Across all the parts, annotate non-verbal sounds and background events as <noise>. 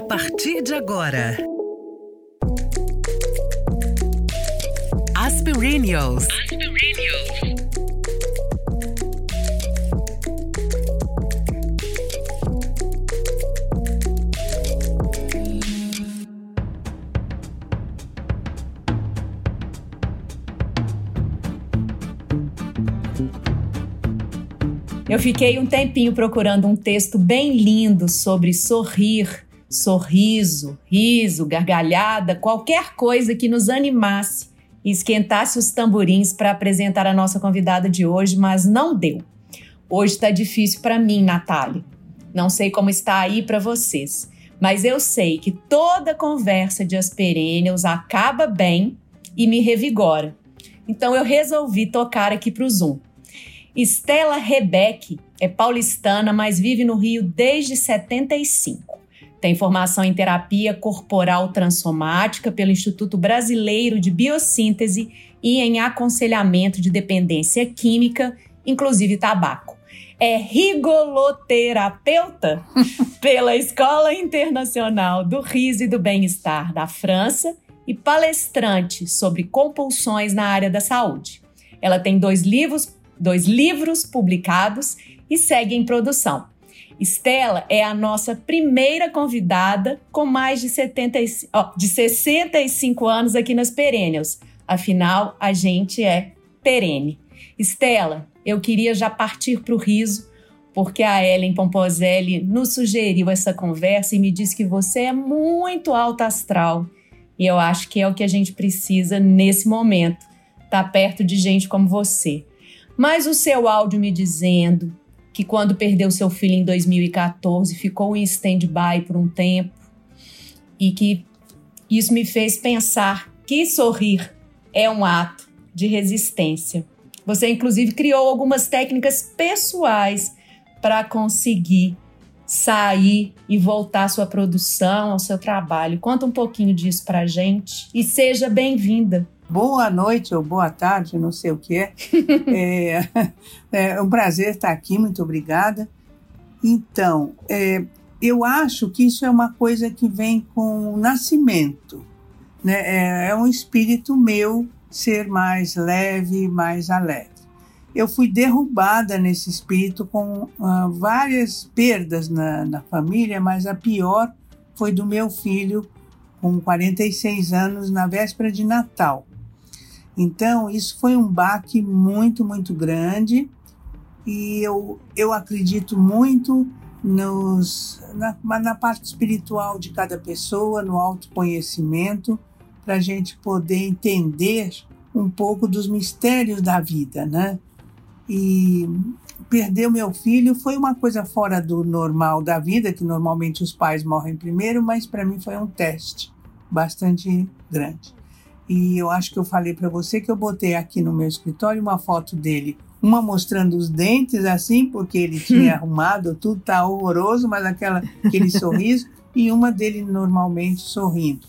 A partir de agora. Aspirinios. Eu fiquei um tempinho procurando um texto bem lindo sobre sorrir, sorriso, riso, gargalhada, qualquer coisa que nos animasse e esquentasse os tamborins para apresentar a nossa convidada de hoje, mas não deu. Hoje está difícil para mim, Natália. Não sei como está aí para vocês, mas eu sei que toda conversa de asperênios acaba bem e me revigora. Então eu resolvi tocar aqui para o Zoom. Estela Rebeck é paulistana, mas vive no Rio desde 75. Tem formação em terapia corporal transsomática pelo Instituto Brasileiro de Biossíntese e em aconselhamento de dependência química, inclusive tabaco. É rigoloterapeuta <laughs> pela Escola Internacional do Riso e do Bem-Estar da França e palestrante sobre compulsões na área da saúde. Ela tem dois livros dois livros publicados e segue em produção. Estela é a nossa primeira convidada com mais de, 70, oh, de 65 anos aqui nas Perennials. Afinal, a gente é perene. Estela, eu queria já partir para o riso, porque a Ellen Pomposelli nos sugeriu essa conversa e me disse que você é muito alta astral. E eu acho que é o que a gente precisa nesse momento, estar tá perto de gente como você. Mas o seu áudio me dizendo que quando perdeu seu filho em 2014 ficou em stand-by por um tempo e que isso me fez pensar que sorrir é um ato de resistência. Você, inclusive, criou algumas técnicas pessoais para conseguir sair e voltar à sua produção, ao seu trabalho. Conta um pouquinho disso para gente e seja bem-vinda boa noite ou boa tarde, não sei o que é. <laughs> é, <laughs> é um prazer estar aqui, muito obrigada. Então, é, eu acho que isso é uma coisa que vem com o nascimento. Né? É, é um espírito meu ser mais leve, mais alegre. Eu fui derrubada nesse espírito com uh, várias perdas na, na família, mas a pior foi do meu filho, com 46 anos, na véspera de Natal. Então, isso foi um baque muito, muito grande e eu, eu acredito muito nos, na, na parte espiritual de cada pessoa, no autoconhecimento, para a gente poder entender um pouco dos mistérios da vida, né? E perder o meu filho foi uma coisa fora do normal da vida, que normalmente os pais morrem primeiro, mas para mim foi um teste bastante grande. E eu acho que eu falei para você que eu botei aqui no meu escritório uma foto dele, uma mostrando os dentes assim, porque ele tinha <laughs> arrumado, tudo tá horroroso, mas aquela, aquele <laughs> sorriso, e uma dele normalmente sorrindo.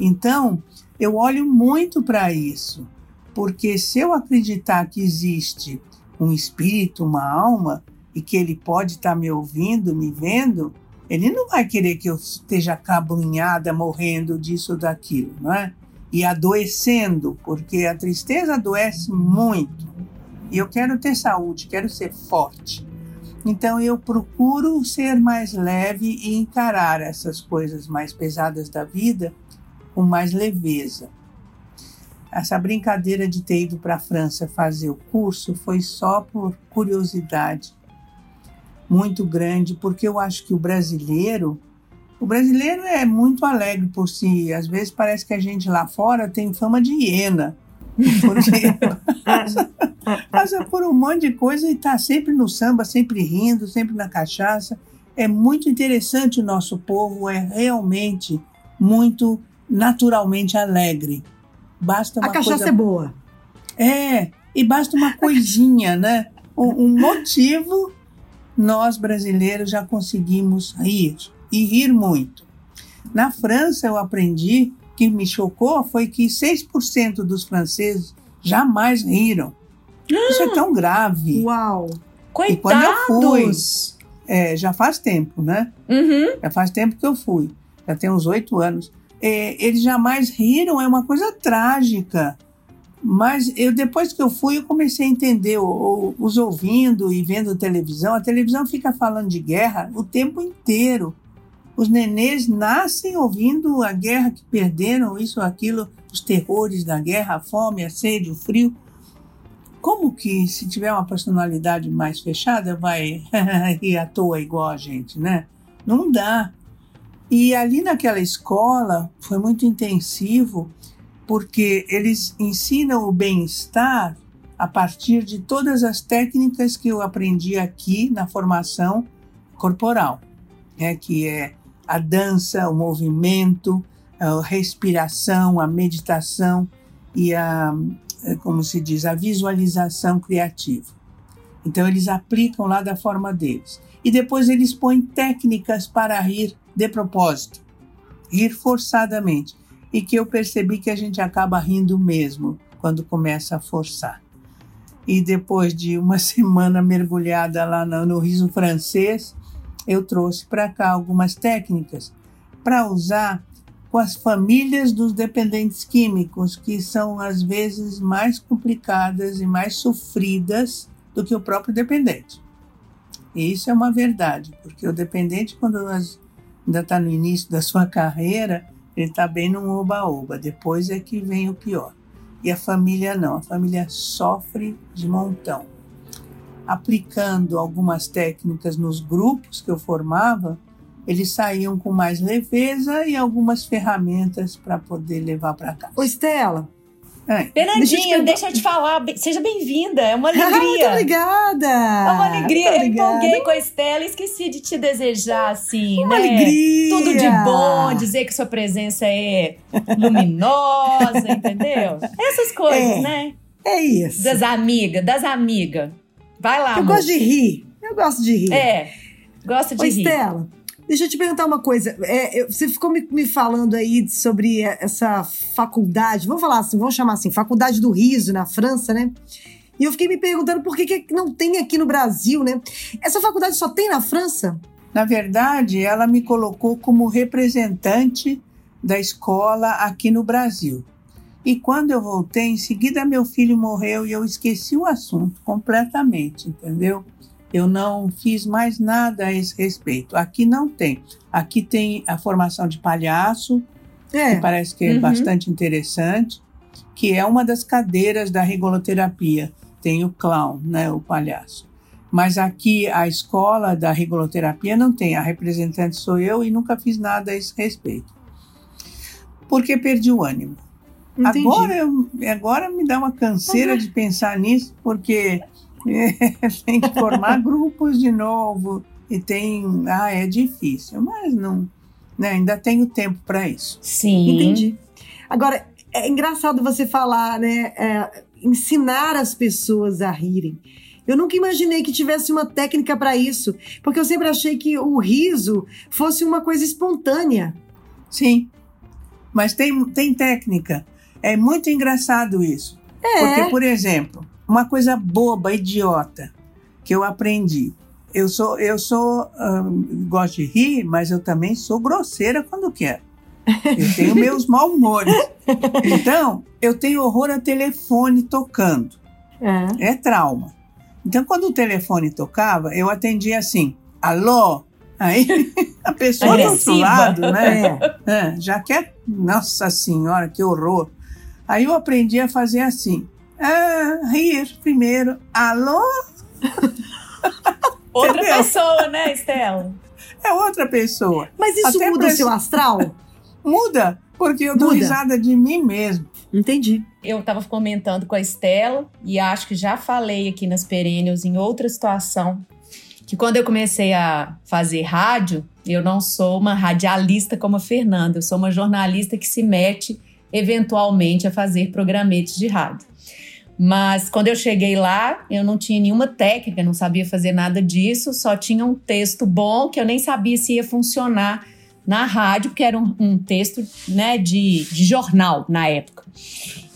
Então, eu olho muito para isso, porque se eu acreditar que existe um espírito, uma alma, e que ele pode estar tá me ouvindo, me vendo, ele não vai querer que eu esteja cabunhada, morrendo disso ou daquilo, não é? E adoecendo, porque a tristeza adoece muito. E eu quero ter saúde, quero ser forte. Então eu procuro ser mais leve e encarar essas coisas mais pesadas da vida com mais leveza. Essa brincadeira de ter ido para a França fazer o curso foi só por curiosidade muito grande, porque eu acho que o brasileiro o brasileiro é muito alegre por si. Às vezes parece que a gente lá fora tem fama de hiena. Porque <laughs> passa, passa por um monte de coisa e está sempre no samba, sempre rindo, sempre na cachaça. É muito interessante o nosso povo, é realmente muito naturalmente alegre. Basta uma a cachaça coisa... é boa. É, e basta uma coisinha, né? Um, um motivo, nós brasileiros já conseguimos rir e rir muito. Na França, eu aprendi que me chocou foi que 6% dos franceses jamais riram. Isso é tão grave. Uau! Coitados! E quando eu fui, é, já faz tempo, né? Uhum. Já faz tempo que eu fui. já tem uns oito anos. É, eles jamais riram, é uma coisa trágica. Mas eu depois que eu fui, eu comecei a entender, os ouvindo e vendo televisão. A televisão fica falando de guerra o tempo inteiro. Os nenês nascem ouvindo a guerra que perderam, isso, aquilo, os terrores da guerra, a fome, a sede, o frio. Como que, se tiver uma personalidade mais fechada, vai <laughs> rir à toa igual a gente, né? Não dá. E ali naquela escola foi muito intensivo porque eles ensinam o bem-estar a partir de todas as técnicas que eu aprendi aqui na formação corporal, né, que é a dança, o movimento, a respiração, a meditação e a, como se diz, a visualização criativa. Então eles aplicam lá da forma deles. E depois eles põem técnicas para rir de propósito, rir forçadamente e que eu percebi que a gente acaba rindo mesmo quando começa a forçar. E depois de uma <laughs> semana mergulhada lá no, no riso francês, eu trouxe para cá algumas técnicas para usar com as famílias dos dependentes químicos, que são às vezes mais complicadas e mais sofridas do que o próprio dependente. E isso é uma verdade, porque o dependente, quando ainda está no início da sua carreira, ele está bem num oba-oba. Depois é que vem o pior. E a família não, a família sofre de montão. Aplicando algumas técnicas nos grupos que eu formava, eles saíam com mais leveza e algumas ferramentas para poder levar para casa. Ô, Estela, é. Fernandinha, deixa eu te falar, seja bem-vinda, é uma <laughs> alegria. Muito obrigada! É uma alegria, eu empolguei com a Estela e esqueci de te desejar, assim, uma né? alegria! Tudo de bom, dizer que sua presença é luminosa, <laughs> entendeu? Essas coisas, é, né? É isso. Das amigas, das amigas. Vai lá, Eu amor. gosto de rir, eu gosto de rir. É, gosta de Ô, rir. Estela, Deixa eu te perguntar uma coisa. É, você ficou me, me, falando aí sobre essa faculdade, vamos falar assim, vamos chamar assim, Faculdade do Riso na França, né? E eu fiquei me perguntando por que, que não tem aqui no Brasil, né? Essa faculdade só tem na França? Na verdade, ela me colocou como representante da escola aqui no Brasil. E quando eu voltei, em seguida meu filho morreu e eu esqueci o assunto completamente, entendeu? Eu não fiz mais nada a esse respeito. Aqui não tem. Aqui tem a formação de palhaço, é. que parece que é uhum. bastante interessante, que é uma das cadeiras da rigoloterapia. Tem o clown, né, o palhaço. Mas aqui a escola da rigoloterapia não tem. A representante sou eu e nunca fiz nada a esse respeito. Porque perdi o ânimo. Agora, eu, agora me dá uma canseira uhum. de pensar nisso, porque <laughs> tem que formar <laughs> grupos de novo e tem, ah, é difícil, mas não, né, ainda tenho tempo para isso. Sim. Entendi. Agora, é engraçado você falar, né, é, ensinar as pessoas a rirem. Eu nunca imaginei que tivesse uma técnica para isso, porque eu sempre achei que o riso fosse uma coisa espontânea. Sim, mas tem, tem técnica. É muito engraçado isso. É. Porque, por exemplo, uma coisa boba, idiota, que eu aprendi. Eu sou, eu sou, gosto de rir, mas eu também sou grosseira quando quero. Eu tenho <laughs> meus mau humores. Então, eu tenho horror a telefone tocando. É. é trauma. Então, quando o telefone tocava, eu atendia assim: alô? Aí <laughs> a pessoa Agressiva. do outro lado, né? É. <laughs> É, já quer, nossa senhora, que horror. Aí eu aprendi a fazer assim: ah, rir primeiro. Alô? <laughs> outra pessoa, né, Estela? É outra pessoa. Mas isso Até muda o seu astral? muda, porque eu dou muda. risada de mim mesmo. Entendi. Eu estava comentando com a Estela e acho que já falei aqui nas Perennials em outra situação que quando eu comecei a fazer rádio, eu não sou uma radialista como a Fernanda, eu sou uma jornalista que se mete eventualmente a fazer programetes de rádio. Mas quando eu cheguei lá, eu não tinha nenhuma técnica, não sabia fazer nada disso, só tinha um texto bom que eu nem sabia se ia funcionar na rádio, porque era um, um texto né, de, de jornal na época.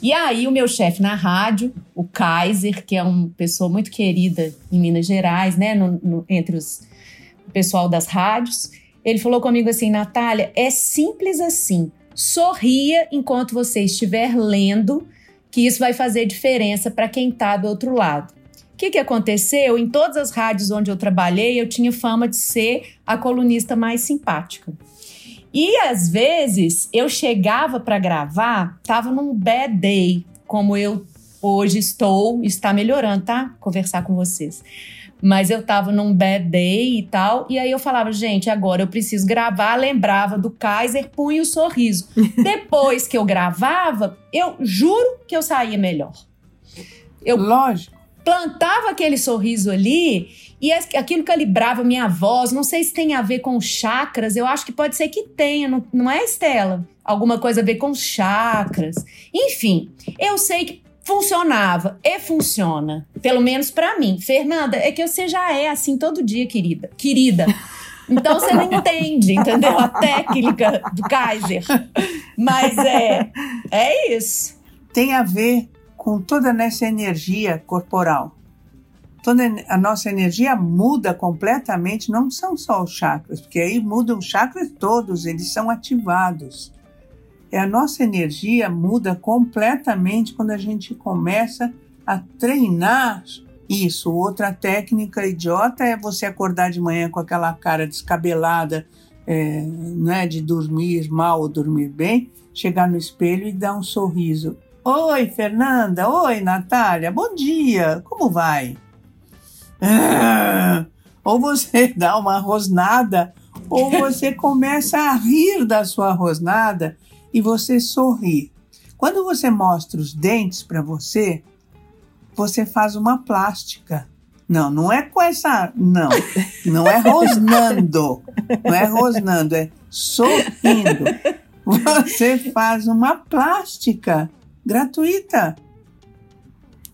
E aí, o meu chefe na rádio, o Kaiser, que é uma pessoa muito querida em Minas Gerais, né, no, no, entre os, o pessoal das rádios, Ele falou comigo assim, Natália, é simples assim. Sorria enquanto você estiver lendo, que isso vai fazer diferença para quem está do outro lado. O que, que aconteceu? Em todas as rádios onde eu trabalhei, eu tinha fama de ser a colunista mais simpática. E às vezes eu chegava para gravar, tava num bad day, como eu hoje estou, está melhorando, tá? Conversar com vocês. Mas eu tava num bad day e tal, e aí eu falava, gente, agora eu preciso gravar, lembrava do Kaiser, punha o sorriso. <laughs> Depois que eu gravava, eu juro que eu saía melhor. Eu Lógico. plantava aquele sorriso ali e aquilo calibrava minha voz. Não sei se tem a ver com chakras. Eu acho que pode ser que tenha, não, não é, Estela? Alguma coisa a ver com chakras. Enfim, eu sei que funcionava e funciona. Pelo menos para mim. Fernanda, é que você já é assim todo dia, querida. Querida. Então você não entende, entendeu? A técnica do Kaiser. Mas é, é isso. Tem a ver com toda essa energia corporal toda a nossa energia muda completamente, não são só os chakras, porque aí mudam os chakras todos, eles são ativados. E a nossa energia muda completamente quando a gente começa a treinar isso. Outra técnica idiota é você acordar de manhã com aquela cara descabelada, é, né, de dormir mal ou dormir bem, chegar no espelho e dar um sorriso. Oi, Fernanda. Oi, Natália. Bom dia. Como vai? ou você <laughs> dá uma rosnada, ou você começa a rir da sua rosnada e você sorri. Quando você mostra os dentes para você, você faz uma plástica. Não, não é com essa. Não, não é rosnando. Não é rosnando, é sorrindo. Você faz uma plástica gratuita.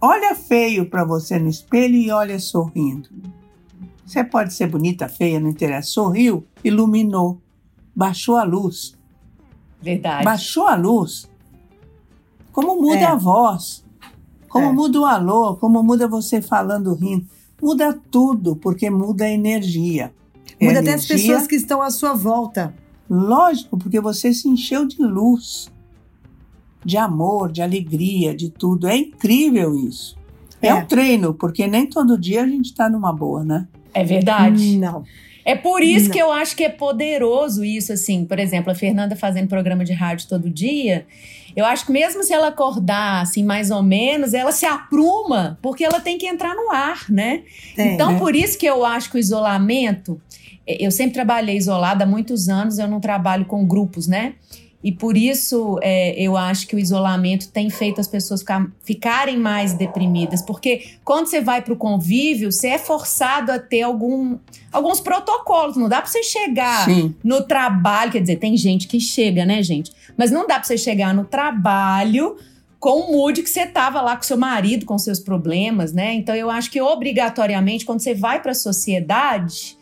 Olha feio para você no espelho e olha sorrindo. Você pode ser bonita, feia, não interessa. Sorriu, iluminou, baixou a luz. Verdade. Baixou a luz. Como muda é. a voz, como é. muda o alô, como muda você falando rindo. Muda tudo, porque muda a energia. Muda até as pessoas que estão à sua volta. Lógico, porque você se encheu de luz de amor, de alegria, de tudo. É incrível isso. É, é um treino, porque nem todo dia a gente está numa boa, né? É verdade. Não. É por isso Não. que eu acho que é poderoso isso, assim. Por exemplo, a Fernanda fazendo programa de rádio todo dia. Eu acho que mesmo se ela acordar, assim, mais ou menos, ela se apruma, porque ela tem que entrar no ar, né? É, então, né? por isso que eu acho que o isolamento. Eu sempre trabalhei isolada há muitos anos, eu não trabalho com grupos, né? E por isso é, eu acho que o isolamento tem feito as pessoas ficar, ficarem mais deprimidas. Porque quando você vai para o convívio, você é forçado a ter algum, alguns protocolos. Não dá para você chegar Sim. no trabalho. Quer dizer, tem gente que chega, né, gente? Mas não dá para você chegar no trabalho com o mood que você tava lá com seu marido, com seus problemas, né? Então eu acho que obrigatoriamente, quando você vai para a sociedade,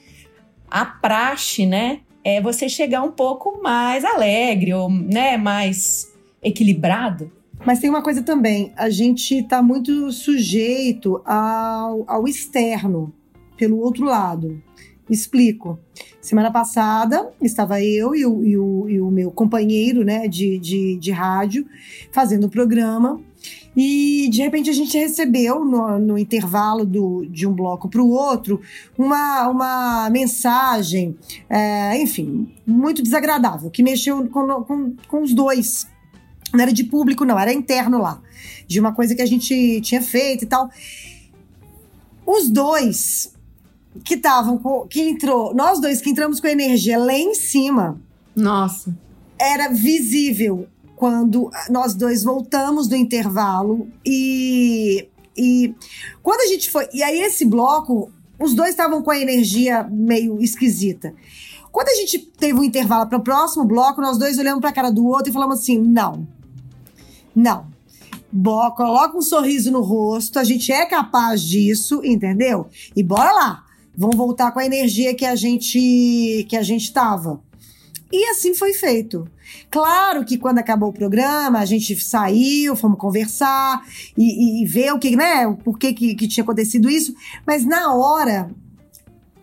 a praxe, né? É você chegar um pouco mais alegre ou né, mais equilibrado. Mas tem uma coisa também, a gente está muito sujeito ao, ao externo, pelo outro lado. Explico. Semana passada estava eu e o, e o, e o meu companheiro né, de, de, de rádio fazendo o programa e de repente a gente recebeu no, no intervalo do, de um bloco para o outro uma, uma mensagem, é, enfim, muito desagradável, que mexeu com, com, com os dois. Não era de público, não, era interno lá. De uma coisa que a gente tinha feito e tal. Os dois que estavam que entrou, nós dois que entramos com a energia lá em cima. Nossa. Era visível quando nós dois voltamos do intervalo e, e quando a gente foi. E aí, esse bloco, os dois estavam com a energia meio esquisita. Quando a gente teve um intervalo para o próximo bloco, nós dois olhamos para a cara do outro e falamos assim: não, não. Bo coloca um sorriso no rosto, a gente é capaz disso, entendeu? E bora lá. Vamos voltar com a energia que a gente que a gente tava. E assim foi feito. Claro que quando acabou o programa, a gente saiu, fomos conversar e, e ver o que, né, o porquê que, que tinha acontecido isso, mas na hora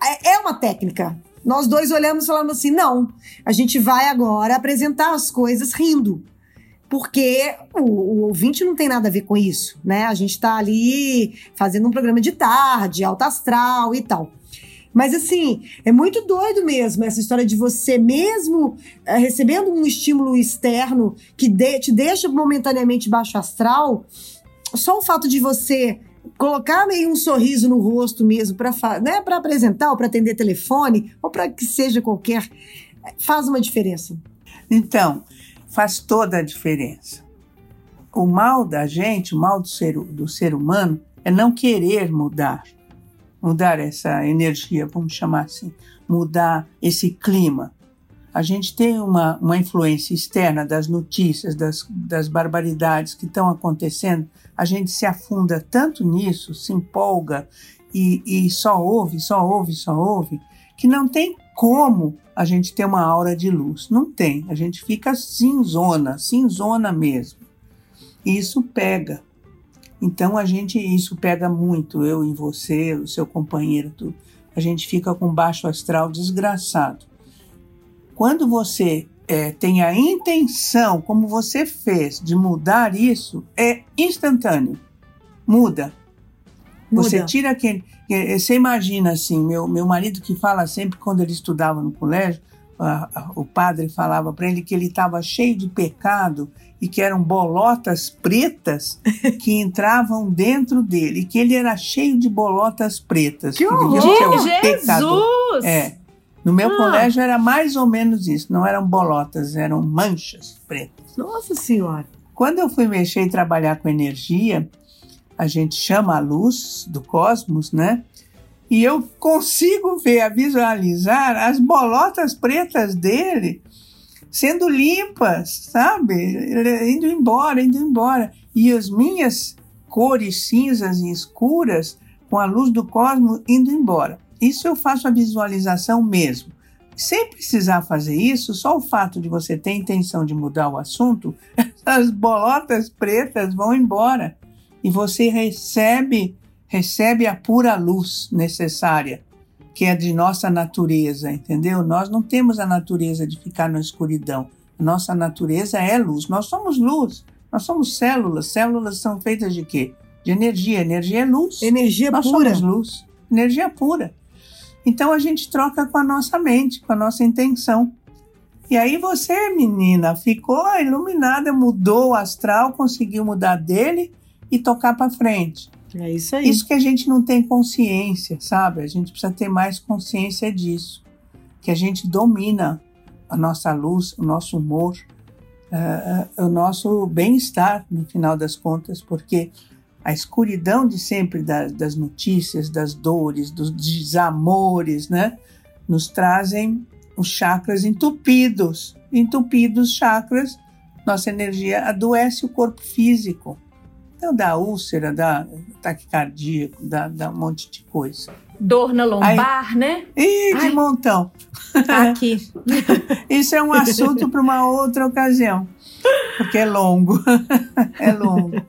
é, é uma técnica. nós dois olhamos e falamos assim: não, a gente vai agora apresentar as coisas rindo. Porque o, o ouvinte não tem nada a ver com isso, né? A gente tá ali fazendo um programa de tarde, alta astral e tal. Mas assim, é muito doido mesmo essa história de você mesmo é, recebendo um estímulo externo que de, te deixa momentaneamente baixo astral, só o fato de você colocar meio um sorriso no rosto mesmo para né, apresentar ou para atender telefone ou para que seja qualquer faz uma diferença. Então, faz toda a diferença. O mal da gente, o mal do ser, do ser humano é não querer mudar mudar essa energia, vamos chamar assim, mudar esse clima. A gente tem uma, uma influência externa das notícias, das, das barbaridades que estão acontecendo, a gente se afunda tanto nisso, se empolga e, e só ouve, só ouve, só ouve, que não tem como a gente ter uma aura de luz. Não tem. A gente fica cinzona, cinzona mesmo. E isso pega. Então a gente isso pega muito, eu em você, o seu companheiro, tudo. A gente fica com baixo astral desgraçado. Quando você é, tem a intenção, como você fez, de mudar isso, é instantâneo. Muda. Muda. Você tira aquele. Você imagina assim, meu, meu marido que fala sempre quando ele estudava no colégio, a, a, o padre falava para ele que ele estava cheio de pecado e que eram bolotas pretas que entravam dentro dele, e que ele era cheio de bolotas pretas. Que horror! Jesus! É. No meu ah. colégio era mais ou menos isso, não eram bolotas, eram manchas pretas. Nossa Senhora! Quando eu fui mexer e trabalhar com energia, a gente chama a luz do cosmos, né? E eu consigo ver, visualizar as bolotas pretas dele sendo limpas, sabe? Indo embora, indo embora. E as minhas cores cinzas e escuras, com a luz do cosmos, indo embora. Isso eu faço a visualização mesmo. Sem precisar fazer isso, só o fato de você ter intenção de mudar o assunto, <laughs> as bolotas pretas vão embora e você recebe recebe a pura luz necessária que é de nossa natureza, entendeu? Nós não temos a natureza de ficar na escuridão. Nossa natureza é luz. Nós somos luz. Nós somos células. Células são feitas de quê? De energia. Energia é luz. Energia Nós pura. somos luz. Energia pura. Então a gente troca com a nossa mente, com a nossa intenção. E aí você, menina, ficou iluminada, mudou o astral, conseguiu mudar dele e tocar para frente. É isso aí. Isso que a gente não tem consciência, sabe? A gente precisa ter mais consciência disso. Que a gente domina a nossa luz, o nosso humor, uh, o nosso bem-estar, no final das contas, porque a escuridão de sempre da, das notícias, das dores, dos desamores, né? Nos trazem os chakras entupidos. Entupidos chakras, nossa energia adoece o corpo físico. Então dá úlcera, dá taquicardia, dá, dá um monte de coisa. Dor na lombar, Aí, né? Ih, de Ai. montão. Tá aqui. <laughs> Isso é um assunto para uma outra ocasião, porque é longo. <laughs> é longo.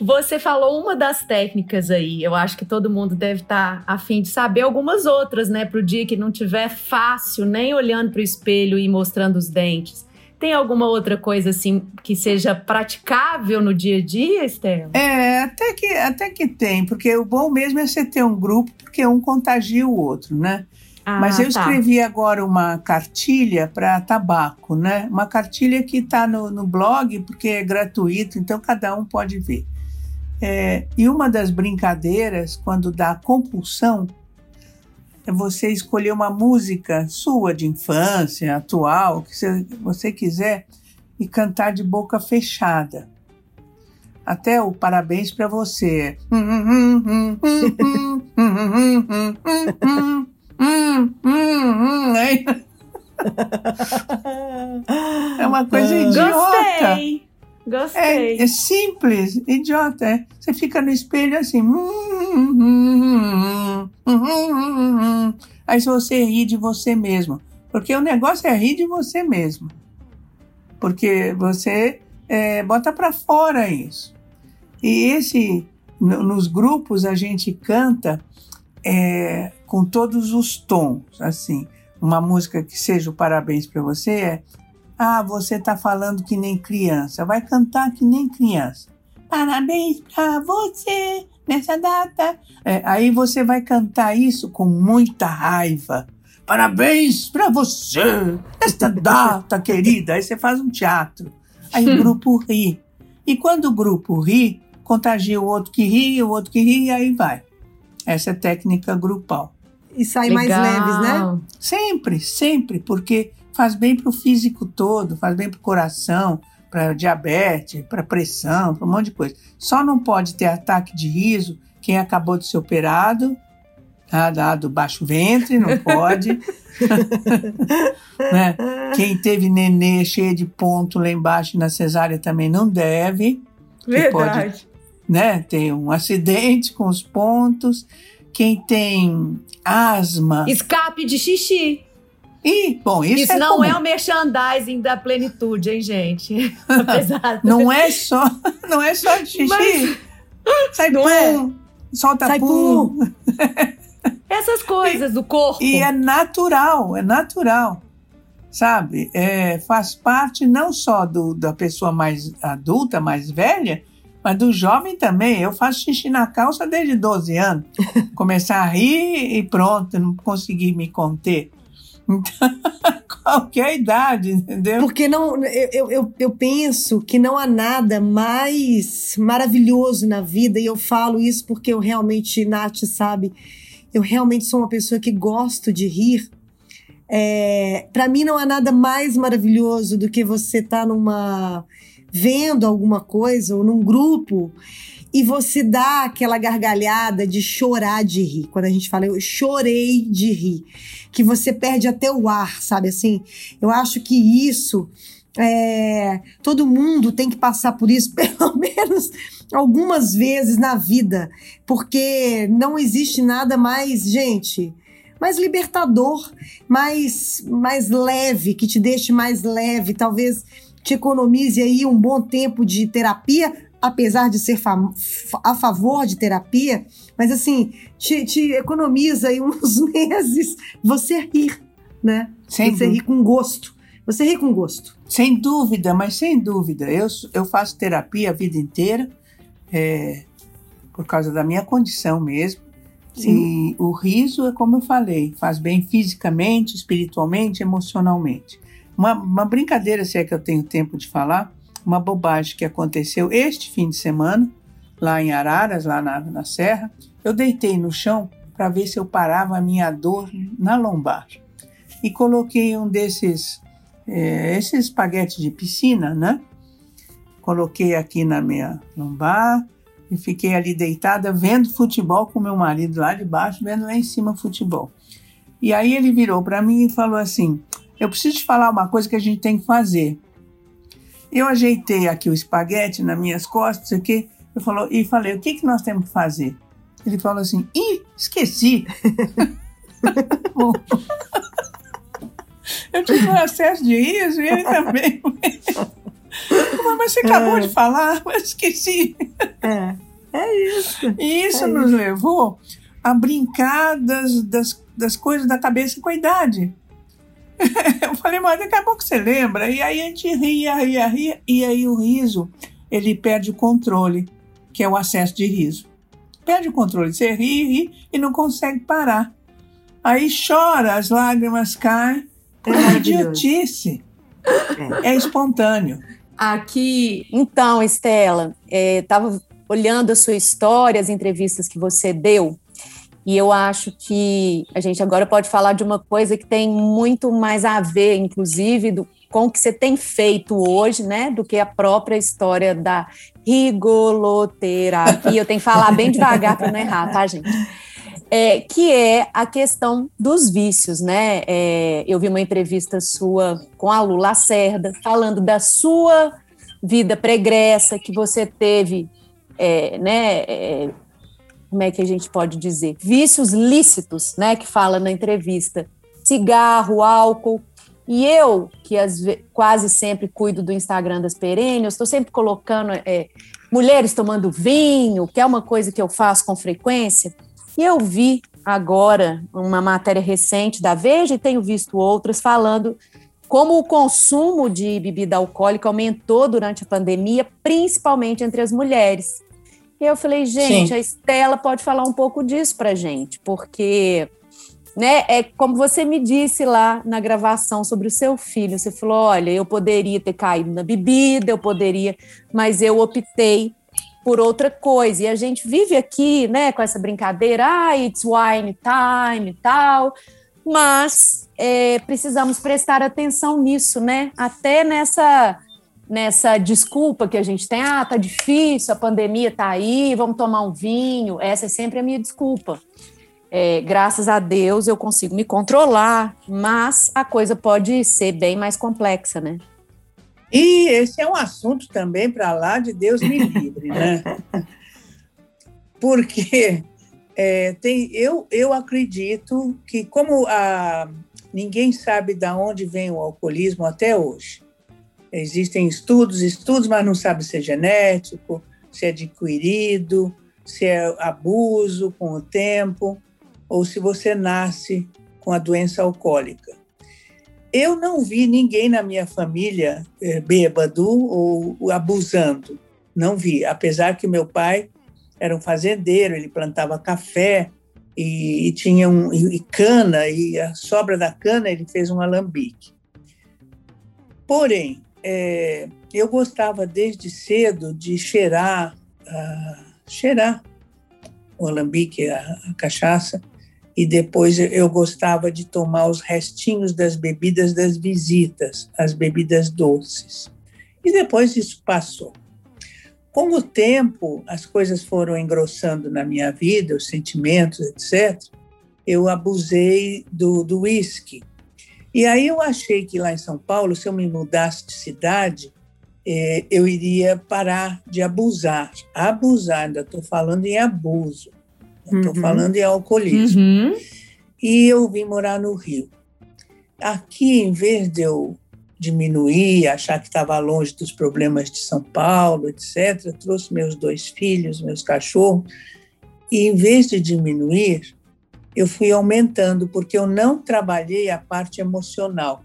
Você falou uma das técnicas aí. Eu acho que todo mundo deve estar tá a fim de saber algumas outras, né? Para o dia que não tiver fácil, nem olhando para o espelho e mostrando os dentes. Tem alguma outra coisa assim que seja praticável no dia a dia, Estela? É, até que, até que tem, porque o bom mesmo é você ter um grupo, porque um contagia o outro, né? Ah, Mas eu tá. escrevi agora uma cartilha para tabaco, né? Uma cartilha que está no, no blog, porque é gratuito, então cada um pode ver. É, e uma das brincadeiras, quando dá compulsão, é você escolher uma música sua de infância, atual, que você quiser, e cantar de boca fechada. Até o parabéns para você. <laughs> É uma coisa idiota. Gostei. Gostei. É, é simples, idiota. É. Você fica no espelho assim. Aí você ri de você mesmo. Porque o negócio é rir de você mesmo. Porque você é, bota para fora isso. E esse, nos grupos a gente canta é, com todos os tons, assim. uma música que seja o parabéns para você é ah, você tá falando que nem criança. Vai cantar que nem criança. Parabéns para você nessa data. É, aí você vai cantar isso com muita raiva. Parabéns para você nesta data, querida. Aí você faz um teatro. Aí o grupo ri. E quando o grupo ri, contagia o outro que ri, o outro que ri, e aí vai. Essa é a técnica grupal. E sai mais leves, né? Sempre, sempre, porque faz bem para o físico todo, faz bem para o coração, para diabetes, para pressão, para um monte de coisa. Só não pode ter ataque de riso quem acabou de ser operado, tá? dado baixo ventre, não pode. <laughs> né? Quem teve nenê cheio de ponto lá embaixo na cesárea também não deve. Verdade. Pode, né? Ter um acidente com os pontos. Quem tem asma. Escape de xixi. E, bom, isso, Isso é não comum. é o merchandising da plenitude, hein, gente? <laughs> Apesar Não é só, <laughs> não é só xixi. Mas- Sai Não pum, é? solta Sai pum. <laughs> Essas coisas do corpo. E é natural, é natural. Sabe? É, faz parte não só do, da pessoa mais adulta, mais velha, mas do jovem também. Eu faço xixi na calça desde 12 anos. Começar a rir e pronto, não consegui me conter. <laughs> Qualquer idade, entendeu? Porque não, eu, eu, eu penso que não há nada mais maravilhoso na vida, e eu falo isso porque eu realmente, Nath, sabe, eu realmente sou uma pessoa que gosto de rir. É, para mim não há nada mais maravilhoso do que você estar tá numa vendo alguma coisa ou num grupo e você dá aquela gargalhada de chorar de rir. Quando a gente fala eu chorei de rir, que você perde até o ar, sabe assim? Eu acho que isso é, todo mundo tem que passar por isso <laughs> pelo menos algumas vezes na vida, porque não existe nada mais, gente, mais libertador, mais mais leve, que te deixe mais leve, talvez te economize aí um bom tempo de terapia, apesar de ser a favor de terapia, mas assim, te, te economiza aí <laughs> uns meses você rir, né? Sem você dúvida. rir com gosto. Você ri com gosto. Sem dúvida, mas sem dúvida. Eu, eu faço terapia a vida inteira, é, por causa da minha condição mesmo. Sim. E o riso é como eu falei, faz bem fisicamente, espiritualmente, emocionalmente. Uma, uma brincadeira, se é que eu tenho tempo de falar, uma bobagem que aconteceu este fim de semana, lá em Araras, lá na, na Serra. Eu deitei no chão para ver se eu parava a minha dor na lombar. E coloquei um desses, é, esses espaguetes de piscina, né? Coloquei aqui na minha lombar e fiquei ali deitada vendo futebol com meu marido lá de baixo, vendo lá em cima futebol. E aí ele virou para mim e falou assim: Eu preciso te falar uma coisa que a gente tem que fazer. Eu ajeitei aqui o espaguete nas minhas costas aqui, eu falou, e falei: O que, que nós temos que fazer? Ele falou assim: Ih, esqueci. <laughs> Eu tive um acesso de riso e ele também. Mas você acabou de falar, mas esqueci. É. É isso. E isso É nos levou a brincar das, das, das coisas da cabeça com a idade. <laughs> Eu falei, mas daqui a pouco você lembra. E aí a gente ria, ria, ria. E aí o riso, ele perde o controle, que é o acesso de riso. Perde o controle. Você ri, ri e não consegue parar. Aí chora, as lágrimas caem. É É maravilhoso. idiotice. É espontâneo. Aqui, então, Estela, estava olhando a sua história, as entrevistas que você deu, e eu acho que a gente agora pode falar de uma coisa que tem muito mais a ver, inclusive, do, com o que você tem feito hoje, né, do que a própria história da rigoloterapia. Eu tenho que falar bem devagar para não errar, tá, gente? É, que é a questão dos vícios, né? É, eu vi uma entrevista sua com a Lula Lacerda, falando da sua vida pregressa, que você teve, é, né? Como é que a gente pode dizer? Vícios lícitos, né? Que fala na entrevista. Cigarro, álcool. E eu, que quase sempre cuido do Instagram das perênios, estou sempre colocando é, mulheres tomando vinho, que é uma coisa que eu faço com frequência. E eu vi agora uma matéria recente da Veja e tenho visto outras falando como o consumo de bebida alcoólica aumentou durante a pandemia, principalmente entre as mulheres. E eu falei, gente, Sim. a Estela pode falar um pouco disso para gente, porque né, é como você me disse lá na gravação sobre o seu filho. Você falou: olha, eu poderia ter caído na bebida, eu poderia, mas eu optei por outra coisa. E a gente vive aqui, né, com essa brincadeira, ah, it's wine time e tal, mas é, precisamos prestar atenção nisso, né? Até nessa nessa desculpa que a gente tem, ah, tá difícil, a pandemia tá aí, vamos tomar um vinho. Essa é sempre a minha desculpa. É, graças a Deus eu consigo me controlar, mas a coisa pode ser bem mais complexa, né? E esse é um assunto também para lá de Deus me livre, né? <laughs> Porque é, tem, eu, eu acredito que, como a, ninguém sabe de onde vem o alcoolismo até hoje, existem estudos, estudos, mas não sabe se é genético, se é adquirido, se é abuso com o tempo, ou se você nasce com a doença alcoólica. Eu não vi ninguém na minha família é, bêbado ou abusando. Não vi, apesar que meu pai era um fazendeiro, ele plantava café e, e tinha um e cana e a sobra da cana ele fez um alambique. Porém, é, eu gostava desde cedo de cheirar, uh, cheirar o alambique, a, a cachaça, e depois eu gostava de tomar os restinhos das bebidas das visitas, as bebidas doces. E depois isso passou. Com o tempo, as coisas foram engrossando na minha vida, os sentimentos, etc. Eu abusei do, whisky. E aí eu achei que lá em São Paulo, se eu me mudasse de cidade, eh, eu iria parar de abusar. Abusar, ainda estou falando em abuso. Estou uhum. falando em alcoolismo. Uhum. E eu vim morar no Rio. Aqui, em vez de eu diminuir, achar que estava longe dos problemas de São Paulo, etc., trouxe meus dois filhos, meus cachorros, e em vez de diminuir, eu fui aumentando, porque eu não trabalhei a parte emocional.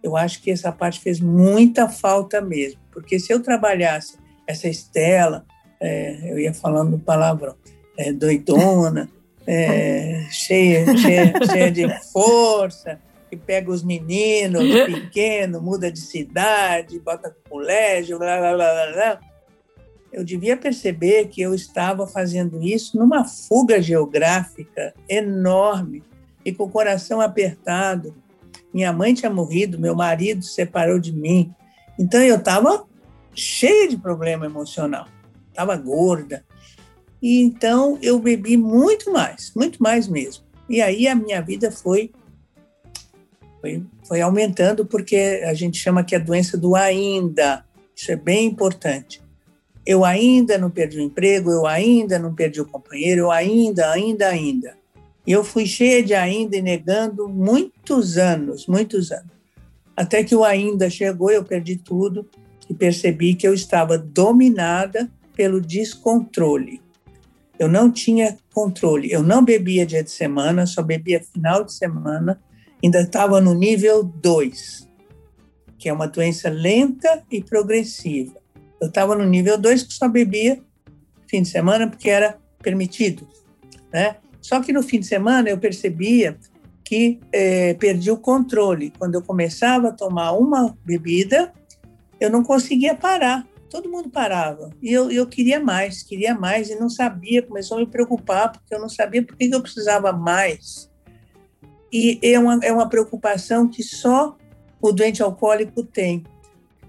Eu acho que essa parte fez muita falta mesmo, porque se eu trabalhasse essa Estela, é, eu ia falando palavrão, é, doidona, é, cheia, cheia, cheia de força, que pega os meninos pequenos, muda de cidade, bota no colégio, blá, blá, blá, blá. Eu devia perceber que eu estava fazendo isso numa fuga geográfica enorme e com o coração apertado. Minha mãe tinha morrido, meu marido se separou de mim. Então eu estava cheia de problema emocional. Estava gorda, e então eu bebi muito mais, muito mais mesmo. E aí a minha vida foi, foi, foi aumentando, porque a gente chama que é a doença do ainda. Isso é bem importante. Eu ainda não perdi o emprego, eu ainda não perdi o companheiro, eu ainda, ainda, ainda. E eu fui cheia de ainda e negando muitos anos, muitos anos. Até que o ainda chegou, eu perdi tudo e percebi que eu estava dominada pelo descontrole. Eu não tinha controle. Eu não bebia dia de semana, só bebia final de semana. Ainda estava no nível 2, que é uma doença lenta e progressiva. Eu estava no nível 2 que só bebia fim de semana porque era permitido, né? Só que no fim de semana eu percebia que é, perdi o controle. Quando eu começava a tomar uma bebida, eu não conseguia parar todo mundo parava. E eu, eu queria mais, queria mais, e não sabia, começou a me preocupar, porque eu não sabia por que eu precisava mais. E é uma, é uma preocupação que só o doente alcoólico tem.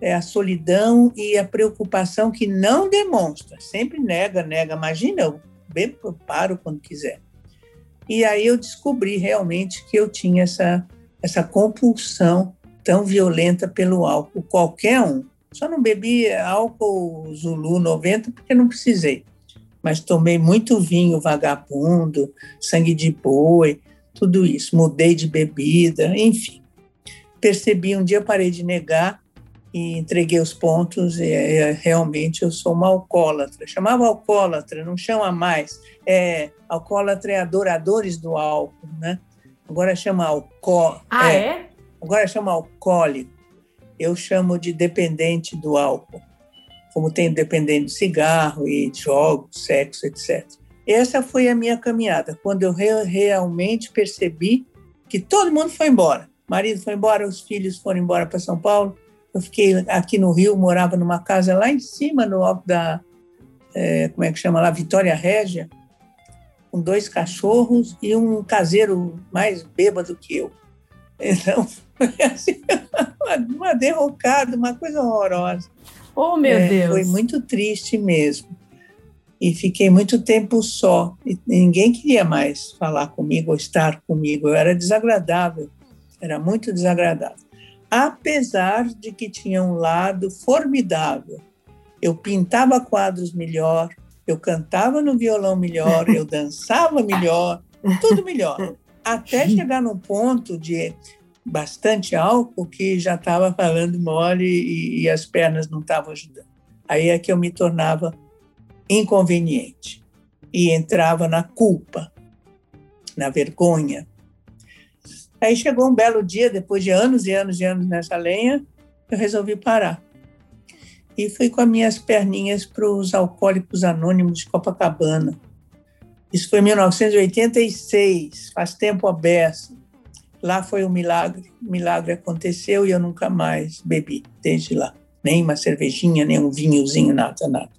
É a solidão e a preocupação que não demonstra, sempre nega, nega. Imagina, eu bebo, eu paro quando quiser. E aí eu descobri realmente que eu tinha essa, essa compulsão tão violenta pelo álcool, qualquer um. Só não bebi álcool Zulu 90 porque não precisei. Mas tomei muito vinho vagabundo, sangue de boi, tudo isso. Mudei de bebida, enfim. Percebi, um dia parei de negar e entreguei os pontos e é, realmente eu sou uma alcoólatra. Chamava alcoólatra, não chama mais. É, alcoólatra é adoradores do álcool, né? Agora chama alcoó. Ah, é? é? Agora chama alcoólico. Eu chamo de dependente do álcool. Como tem dependente de cigarro e de jogos, sexo, etc. Essa foi a minha caminhada, quando eu re realmente percebi que todo mundo foi embora. O marido foi embora, os filhos foram embora para São Paulo, eu fiquei aqui no Rio, morava numa casa lá em cima, no alto da, é, como é que chama lá, Vitória Régia, com dois cachorros e um caseiro mais bêbado que eu. Então, foi assim, <laughs> uma, uma derrocada, uma coisa horrorosa. Oh, meu é, Deus! Foi muito triste mesmo. E fiquei muito tempo só. E ninguém queria mais falar comigo ou estar comigo. Eu era desagradável, era muito desagradável apesar de que tinha um lado formidável. Eu pintava quadros melhor, eu cantava no violão melhor, eu <laughs> dançava melhor, tudo melhor. Até chegar num ponto de bastante álcool que já estava falando mole e, e as pernas não estavam ajudando. Aí é que eu me tornava inconveniente e entrava na culpa, na vergonha, Aí chegou um belo dia, depois de anos e anos e anos nessa lenha, eu resolvi parar. E fui com as minhas perninhas para os Alcoólicos Anônimos de Copacabana. Isso foi em 1986, faz tempo aberto. Lá foi um milagre. O milagre aconteceu e eu nunca mais bebi desde lá. Nem uma cervejinha, nem um vinhozinho, nada, nada.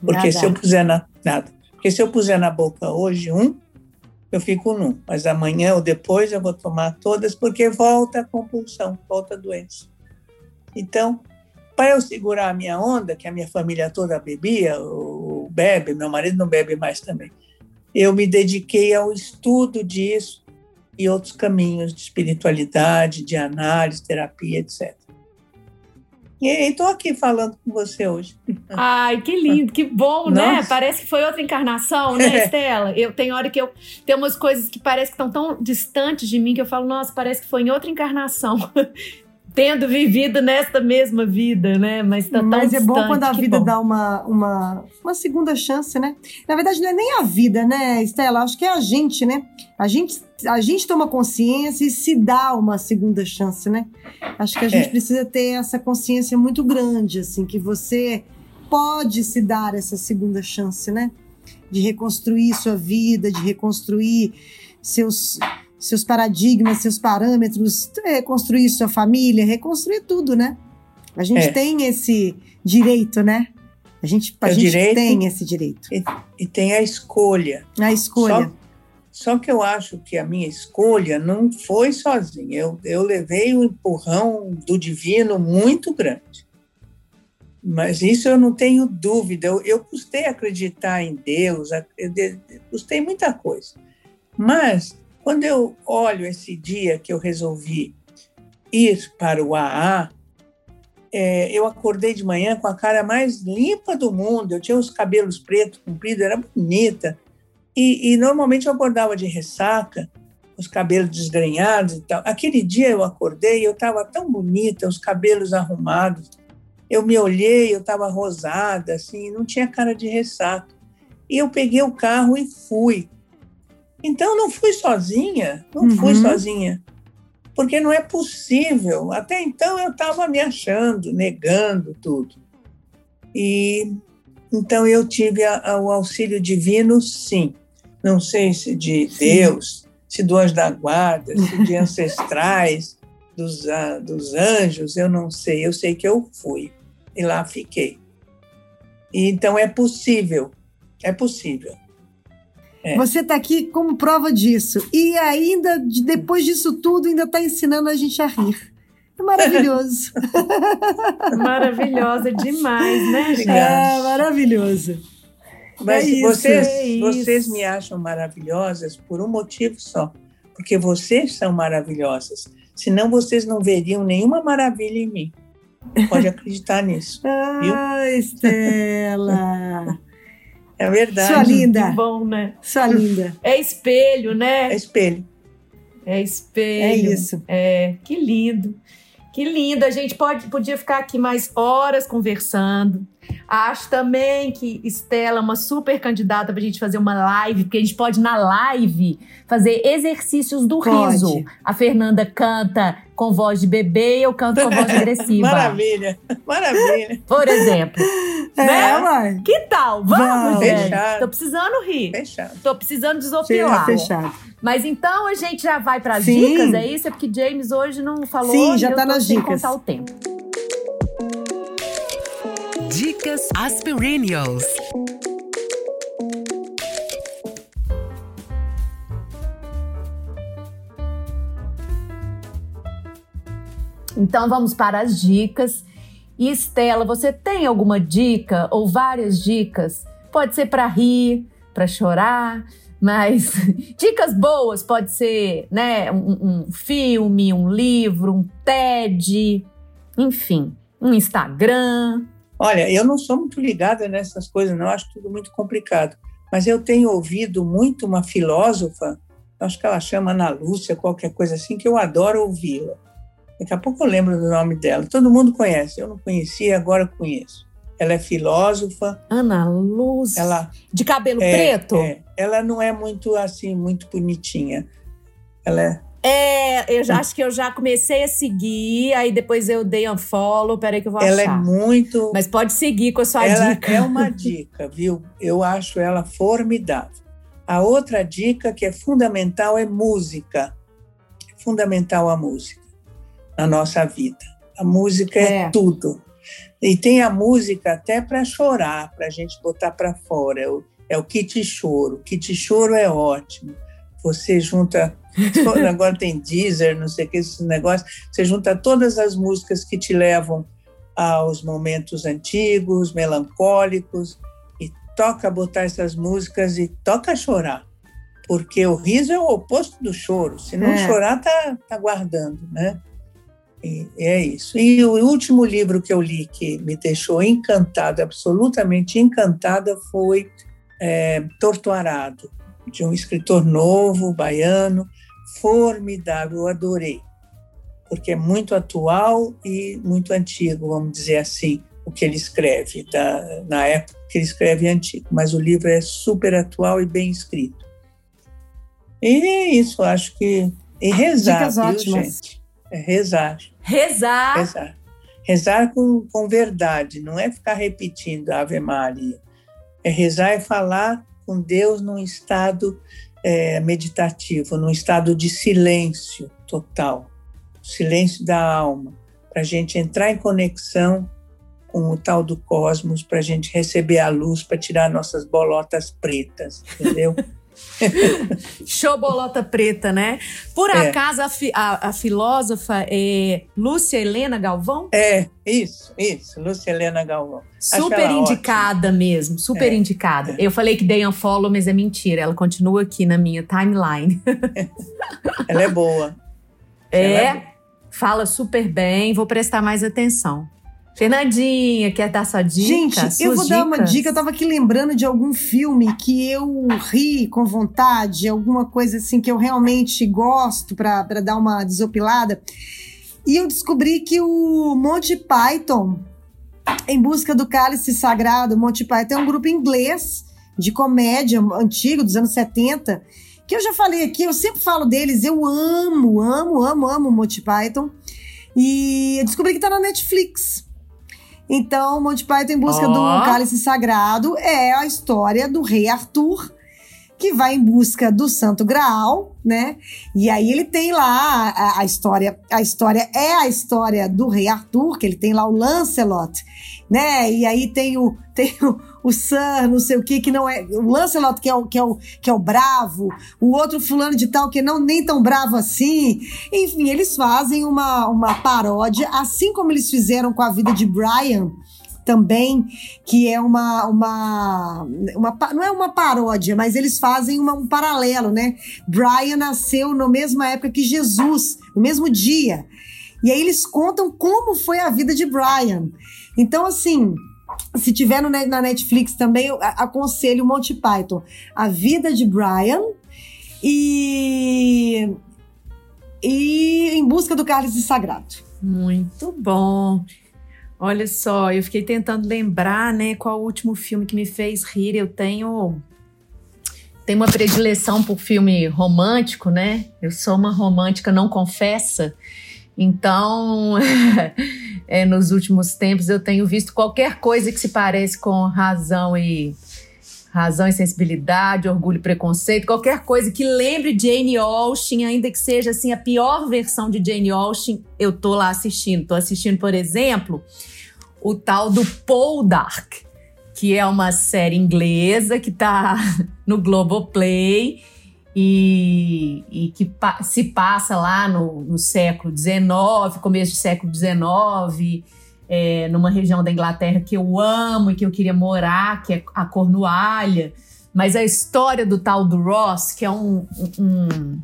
Porque nada. se eu puser na, nada. Porque se eu puser na boca hoje um, eu fico num. Mas amanhã ou depois eu vou tomar todas, porque volta a compulsão, volta a doença. Então, para eu segurar a minha onda, que a minha família toda bebia, ou bebe, meu marido não bebe mais também, eu me dediquei ao estudo disso e outros caminhos de espiritualidade, de análise, terapia, etc. E estou aqui falando com você hoje. <laughs> Ai, que lindo, que bom, né? Nossa. né? Parece que foi outra encarnação, né, <laughs> Estela? Eu tenho hora que eu tem umas coisas que parece que estão tão distantes de mim que eu falo, nossa, parece que foi em outra encarnação. <laughs> Tendo vivido nesta mesma vida, né? Mas tá tão Mas é bom quando a vida bom. dá uma, uma, uma segunda chance, né? Na verdade, não é nem a vida, né, Estela? Acho que é a gente, né? A gente a gente toma consciência e se dá uma segunda chance, né? Acho que a gente é. precisa ter essa consciência muito grande, assim, que você pode se dar essa segunda chance, né? De reconstruir sua vida, de reconstruir seus, seus paradigmas, seus parâmetros, reconstruir sua família, reconstruir tudo, né? A gente é. tem esse direito, né? A gente, a gente direito, tem esse direito. E, e, tem a escolha. A escolha. Só só que eu acho que a minha escolha não foi sozinha. Eu, eu levei um empurrão do divino muito grande. Mas isso eu não tenho dúvida. Eu, eu custei acreditar em Deus, eu custei muita coisa. Mas quando eu olho esse dia que eu resolvi ir para o AA, é, eu acordei de manhã com a cara mais limpa do mundo. Eu tinha os cabelos pretos compridos, era bonita. E, e, normalmente eu acordava de ressaca, os cabelos desgrenhados e tal. Aquele dia eu acordei, eu estava tão bonita, os cabelos arrumados. Eu me olhei, eu estava rosada, assim, não tinha cara de ressaca. E eu peguei o carro e fui. Então não fui sozinha, não uhum. fui sozinha. Porque não é possível. Até então eu estava me achando, negando tudo. E então eu tive a, a, o auxílio divino, sim não sei se de Deus, se do anjo da guarda, se de ancestrais, <laughs> dos, uh, dos anjos, eu não sei. Eu sei que eu fui e lá fiquei. E, então é possível, é possível. É. Você está aqui como prova disso. E ainda, depois disso tudo, ainda está ensinando a gente a rir. É maravilhoso. <laughs> Maravilhosa demais, né, gente? É maravilhoso. Mas é vocês, é vocês me acham maravilhosas por um motivo só, porque vocês são maravilhosas. Senão vocês não veriam nenhuma maravilha em mim. Pode acreditar nisso. <laughs> ah? Estela! <laughs> É verdade. Sua linda. Que bom, né? Sua linda. É espelho, né? É espelho. É espelho. É isso. É, que lindo. Que lindo, a gente pode, podia ficar aqui mais horas conversando. Acho também que Estela é uma super candidata para a gente fazer uma live, porque a gente pode, na live, fazer exercícios do Pode. riso. A Fernanda canta com voz de bebê e eu canto com voz <laughs> agressiva. Maravilha, maravilha. Por exemplo. É, Né? mãe. Que tal? Vamos, Vamos. gente. Fechado. Tô precisando rir. Fechado. Tô precisando desopilar. fechado. Mas então a gente já vai para as dicas, é isso? É porque James hoje não falou Sim, já tá nas dicas. contar o tempo. Dicas Aspirinios. Então vamos para as dicas. E Estela, você tem alguma dica ou várias dicas? Pode ser para rir, para chorar, mas <laughs> dicas boas pode ser, né, um, um filme, um livro, um TED, enfim, um Instagram. Olha, eu não sou muito ligada nessas coisas, não, acho tudo muito complicado. Mas eu tenho ouvido muito uma filósofa, acho que ela chama Ana Lúcia, qualquer coisa assim, que eu adoro ouvi-la. Daqui a pouco eu lembro do nome dela. Todo mundo conhece, eu não conhecia, agora conheço. Ela é filósofa, Ana Luz. ela De cabelo é, preto? é, ela não é muito assim, muito bonitinha. Ela é É, eu já, acho que eu já comecei a seguir, aí depois eu dei unfollow, peraí que eu vou ela é achar. muito Mas pode seguir com a sua ela dica. é uma <laughs> dica, viu? Eu acho ela formidável. A outra dica que é fundamental é música. É fundamental a música na nossa vida. A música é, É. tudo. E tem a música até para chorar, para a gente botar para fora. É o, é o kit choro. O kit choro é ótimo. Você junta. <laughs> Agora tem Deezer, não sei o que, esses negócios. Você junta todas as músicas que te levam aos momentos antigos, melancólicos, e toca botar essas músicas e toca chorar. Porque o riso é o oposto do choro. Se não É. chorar, tá, tá guardando, né? E é isso. E o último livro que eu li que me deixou encantada, absolutamente encantada, foi é, de um escritor novo, baiano, formidável, eu adorei, porque é muito atual e muito antigo, vamos dizer assim, o que ele escreve, na época que ele escreve antigo, mas o livro é super atual e bem escrito. E é isso, acho que. E rezar, Dicas viu, ótimas. gente? É rezar, Rezar. rezar. Rezar com, com verdade, não é ficar repetindo a Ave Maria. É rezar e falar com Deus num estado é, meditativo, num estado de silêncio total, silêncio da alma, para a gente entrar em conexão com o tal do cosmos, para a gente receber a luz, para tirar nossas bolotas pretas, entendeu? <laughs> <laughs> Show bolota preta, né? Por É. acaso a, fi- a- a filósofa é Lúcia Helena Galvão? É, isso, isso, Lúcia Helena Galvão. Super indicada mesmo, super É, indicada. é. Eu falei que dei unfollow, mas é mentira. Ela continua aqui na minha timeline. Ela é boa. <laughs> É, Ela é fala super bem, vou prestar mais atenção. Fernandinha, quer dar sua dica? Gente, eu vou dar uma dicas? dica. Eu tava aqui lembrando de algum filme que eu ri com vontade, alguma coisa assim que eu realmente gosto pra pra dar uma desopilada. E eu descobri que o Monty Python, em busca do cálice sagrado, Monty Python é um grupo inglês de comédia antigo, dos anos 70, que eu já falei aqui, eu sempre falo deles, eu amo, amo, amo, amo o Monty Python. E eu descobri que tá na Netflix. Então, Monty Python em busca Ó. do cálice sagrado é a história do rei Arthur, que vai em busca do Santo Graal, né? E aí ele tem lá a, a história, a história é a história do rei Arthur, que ele tem lá o Lancelot, né? E aí tem o <laughs> tem o, o Sir, não sei o que, que não é o Lancelot que é o que é o que é o bravo, o outro fulano de tal que não nem tão bravo assim. Enfim, eles fazem uma uma paródia, assim como eles fizeram com a vida de Brian também, que é uma, uma, uma não é uma paródia, mas eles fazem uma- um paralelo, né? Brian nasceu na mesma época que Jesus, no mesmo dia. E aí eles contam como foi a vida de Brian. Então, assim, se tiver no, na Netflix também, eu aconselho Monty Python. A vida de Brian e e Em Busca do Cálice Sagrado. Muito bom. Olha só, eu fiquei tentando lembrar, né, qual o último filme que me fez rir. Eu tenho tenho uma predileção por filme romântico, né? Eu sou uma romântica não confessa. Então, <laughs> é, nos últimos tempos eu tenho visto qualquer coisa que se parece com razão e razão e sensibilidade, orgulho e preconceito, qualquer coisa que lembre Jane Austen, ainda que seja assim a pior versão de Jane Austen, eu tô lá assistindo. Tô assistindo, por exemplo, o tal do Paul Dark, que é uma série inglesa que tá <laughs> no Globoplay e, e que pa se passa lá no, no século XIX, começo do século XIX, é, numa região da Inglaterra que eu amo e que eu queria morar, que é a Cornualha. Mas a história do tal do Ross, que é um, um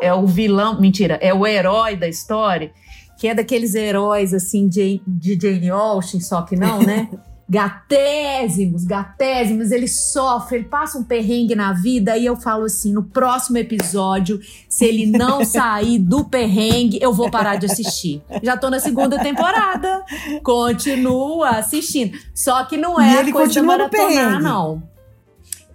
é o vilão, mentira, é o herói da história, que é daqueles heróis assim de, de Jane Austen, só que não, né? <laughs> gatésimos, gatésimos, ele sofre, ele passa um perrengue na vida e eu falo assim, no próximo episódio, se ele não <laughs> sair do perrengue, eu vou parar de assistir. Já tô na segunda temporada, continuo assistindo. Só que não é a coisa da maratonar, não.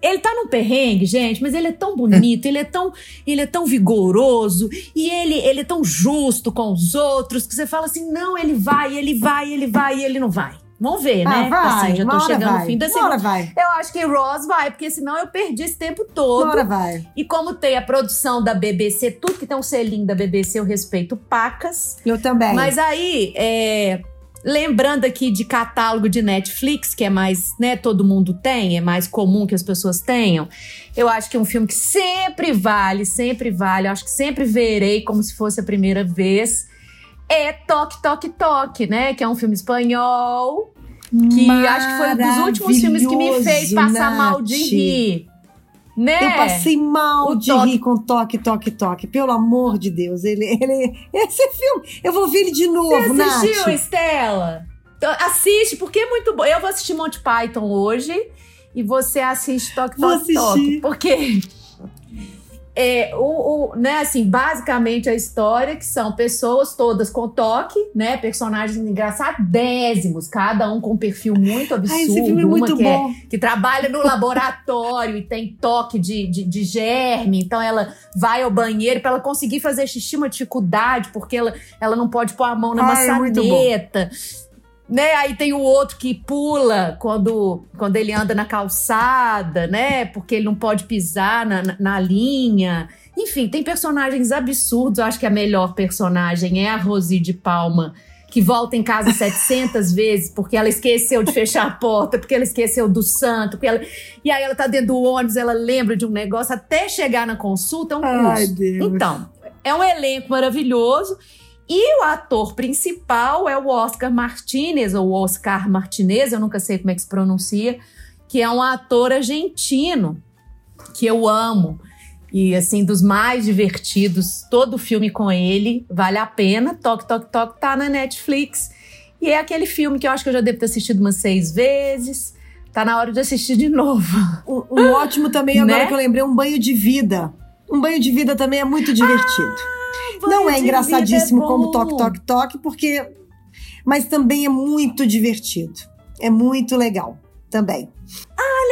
Ele tá num perrengue, gente, mas ele é tão bonito, ele é tão, ele é tão vigoroso e ele, ele é tão justo com os outros que você fala assim: não, ele vai, ele vai, ele vai e ele não vai. Vamos ver, Ah, né? vai, assim, já tô uma hora chegando vai, no fim da uma hora segunda. vai. Eu acho que Ross vai, porque senão eu perdi esse tempo todo. Bora, vai. E como tem a produção da BBC, tudo que tem um selinho da BBC, eu respeito pacas. Eu também. Mas aí, é, lembrando aqui de catálogo de Netflix, que é mais, né, todo mundo tem, é mais comum que as pessoas tenham. Eu acho que é um filme que sempre vale, sempre vale, eu acho que sempre verei como se fosse a primeira vez. É Toque, Toque, Toque, né? Que é um filme espanhol. Que acho que foi um dos últimos filmes que me fez passar mal de Nath. rir. Né? Eu passei mal O de toque. rir com toque, toque, toque. Pelo amor de Deus. Ele, ele, <laughs> esse filme. Eu vou ver ele de novo, Você assistiu, Nath. Estela? Então, assiste, porque é muito bom. Eu vou assistir Monty Python hoje e você assiste Toque, Toque, Toque. Porque é, o, o, né, assim, basicamente a história que são pessoas todas com toque, né? Personagens engraçadésimos, cada um com um perfil muito absurdo. Ai, esse filme é uma muito que, bom. que trabalha no laboratório e tem toque de, de, de germe, então ela vai ao banheiro para ela conseguir fazer xixi uma dificuldade, porque ela, ela não pode pôr a mão na Ai, é maçaneta. Né? Aí tem o outro que pula quando, quando ele anda na calçada, né? Porque ele não pode pisar na, na, na linha. Enfim, tem personagens absurdos. Eu acho que a melhor personagem é a Rosi de Palma, que volta em casa <laughs> 700 vezes porque ela esqueceu de fechar a porta, porque ela esqueceu do santo. Porque ela... E aí ela tá dentro do ônibus, ela lembra de um negócio até chegar na consulta. É um Ai, custo. Deus. Então, é um elenco maravilhoso. E o ator principal é o Oscar Martinez, ou Oscar Martinez, eu nunca sei como é que se pronuncia, que é um ator argentino que eu amo. E assim, dos mais divertidos, todo filme com ele vale a pena. Toque, toque, toque, tá na Netflix. E é aquele filme que eu acho que eu já devo ter assistido umas seis vezes. Tá na hora de assistir de <laughs> novo. Um, um ótimo também, agora Né? que eu lembrei, um banho de vida. Um banho de vida também é muito divertido. não Banho é engraçadíssimo é como. Toque, Toque, Toque, porque. Mas também é muito divertido. É muito legal também.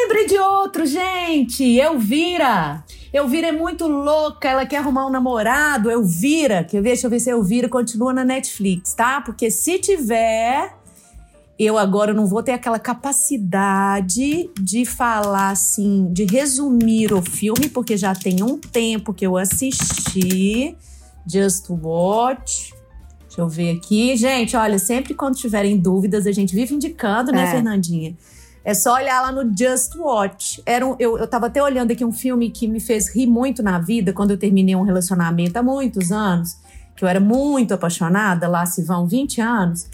Lembrei de outro, gente. Elvira. Elvira é muito louca, ela quer arrumar um namorado. Elvira, quer ver? Deixa eu ver se Elvira continua na Netflix, tá? Porque se tiver, eu agora não vou ter aquela capacidade de falar assim, de resumir o filme, porque já tem um tempo que eu assisti. Just Watch. Deixa eu ver aqui. Gente, olha, sempre quando tiverem dúvidas, a gente vive indicando, né, É. Fernandinha? É só olhar lá no Just Watch. Era um, eu, eu tava até olhando aqui um filme que me fez rir muito na vida quando eu terminei um relacionamento há muitos anos, que eu era muito apaixonada, lá se vão 20 anos,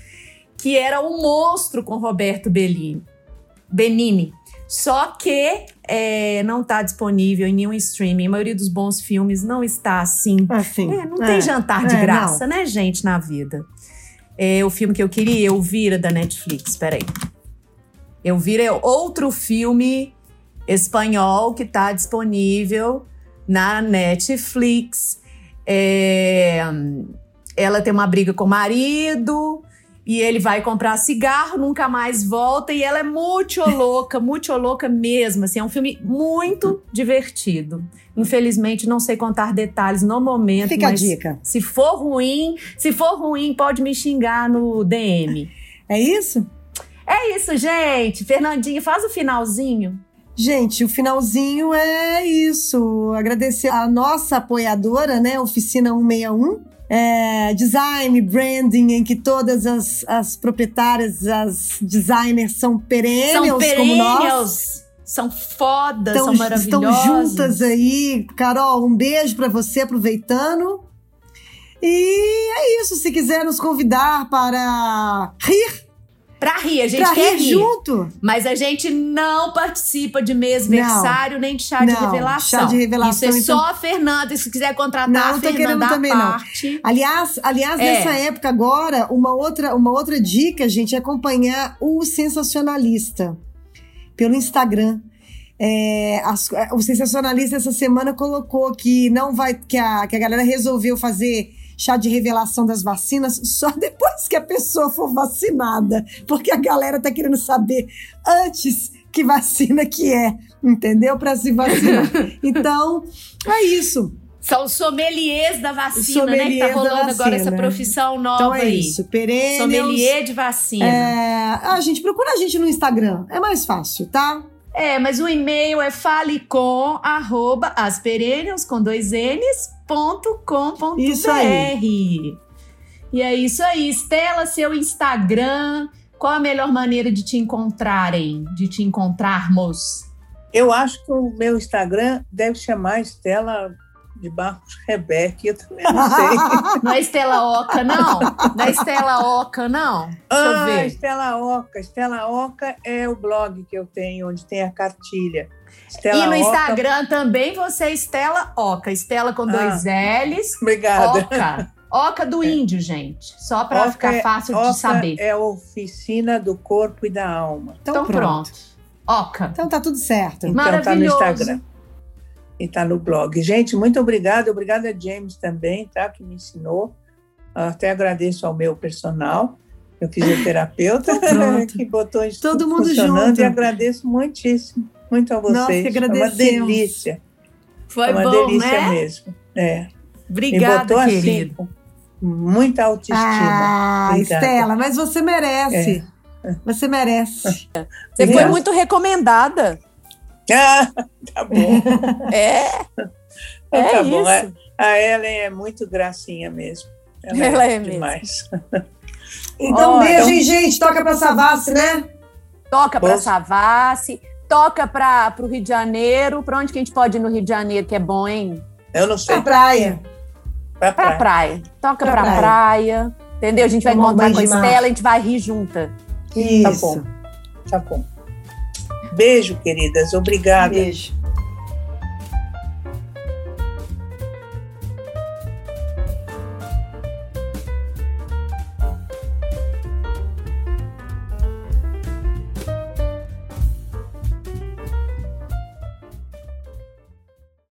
que era O Monstro com Roberto Bellini. Benini. Só que é, não tá disponível em nenhum streaming. A maioria dos bons filmes não está assim. Assim. É, não tem jantar de É, graça, né, gente, na vida. É o filme que eu queria, Elvira, da Netflix. Peraí. Elvira é outro filme espanhol que está disponível na Netflix. É, ela tem uma briga com o marido e ele vai comprar cigarro, nunca mais volta e ela é muito <laughs> louca, muito louca mesmo. Assim, é um filme muito divertido. Infelizmente, não sei contar detalhes no momento. Fica a dica. Se for ruim, se for ruim, pode me xingar no DM. É isso? É isso, gente. Fernandinho, faz o finalzinho. Gente, o finalzinho é isso. Agradecer a nossa apoiadora, né? Oficina 161. É, design, branding, em que todas as, as proprietárias, as designers são perennials, São como nós. perennials. São fodas, Estão, são maravilhosas. estão juntas aí. Carol, um beijo pra você, aproveitando. E é isso. Se quiser nos convidar para rir, Pra rir, a gente pra quer rir, rir. junto. Mas a gente não participa de mêsversário nem de chá de Não, revelação. chá de revelação, Isso é então- só a Fernanda. Se quiser contratar Não, a não tô Fernanda também, não. parte. Aliás, aliás É. nessa época agora, uma outra, uma outra dica, gente, é acompanhar o Sensacionalista pelo Instagram. É, as- o Sensacionalista essa semana colocou que não vai que a, que a galera resolveu fazer chá de revelação das vacinas só <laughs> depois que a pessoa for vacinada, porque a galera tá querendo saber antes que vacina que é, entendeu? Para se vacinar. <laughs> Então, é isso. São os sommeliers da vacina, né? Que tá rolando agora essa profissão nova Então é aí. isso. Perennials. Sommelier de vacina. É, ah, gente, procura a gente no Instagram. É mais fácil, tá? É, mas o e-mail é falecom, arroba, com dois N's, ponto Isso aí. E é isso aí. Estela, seu Instagram. Qual a melhor maneira de te encontrarem? De te encontrarmos? Eu acho que o meu Instagram deve chamar Estela de Barros Rebeque, eu também não sei. <laughs> Não é Estela Oca, não? Não é Estela Oca, não? Deixa eu ah, ver. Estela Oca. Estela Oca é o blog que eu tenho, onde tem a cartilha. E Estela no Oca- Instagram também você é Estela Oca. Estela com dois L's. Obrigada. Oca. Oca do índio, gente. Só pra Oca ficar é- fácil Oca de saber. É a oficina do corpo e da alma. Então pronto. Oca. Então tá tudo certo. Então tá no. Instagram. E tá no blog. Gente, muito obrigada. Obrigada a James também, tá? Que me ensinou. Até agradeço ao meu personal, meu fisioterapeuta, Pronto. <laughs> que botou isso Todo mundo funcionando. junto. E agradeço muitíssimo. Muito a vocês. Que é uma agradecemos. delícia. Foi é uma bom, delícia né? mesmo. É. Obrigada, me botou querido. assim, muita autoestima. Ah, Obrigada. Estela, mas você merece. Você merece. <laughs> Você foi muito recomendada. <laughs> Ah, tá bom. <laughs> É, Então É tá bom. isso. A, a Ellen é muito gracinha mesmo. Ela, Ela é, é mesmo. demais. Então, Ó, beijo, então- hein, gente. Toca pra Savassi, né? toca para Bolsa. Savassi, toca para o Rio de Janeiro. Para onde que a gente pode ir no Rio de Janeiro, que é bom, hein? Eu não sei. Pra praia. Pra Pra praia. praia. Toca Pra pra praia. praia. Entendeu? A gente vai encontrar com a. Estela, a gente vai rir junta. Isso. bom. Tá bom. Beijo, queridas. Obrigada. Beijo.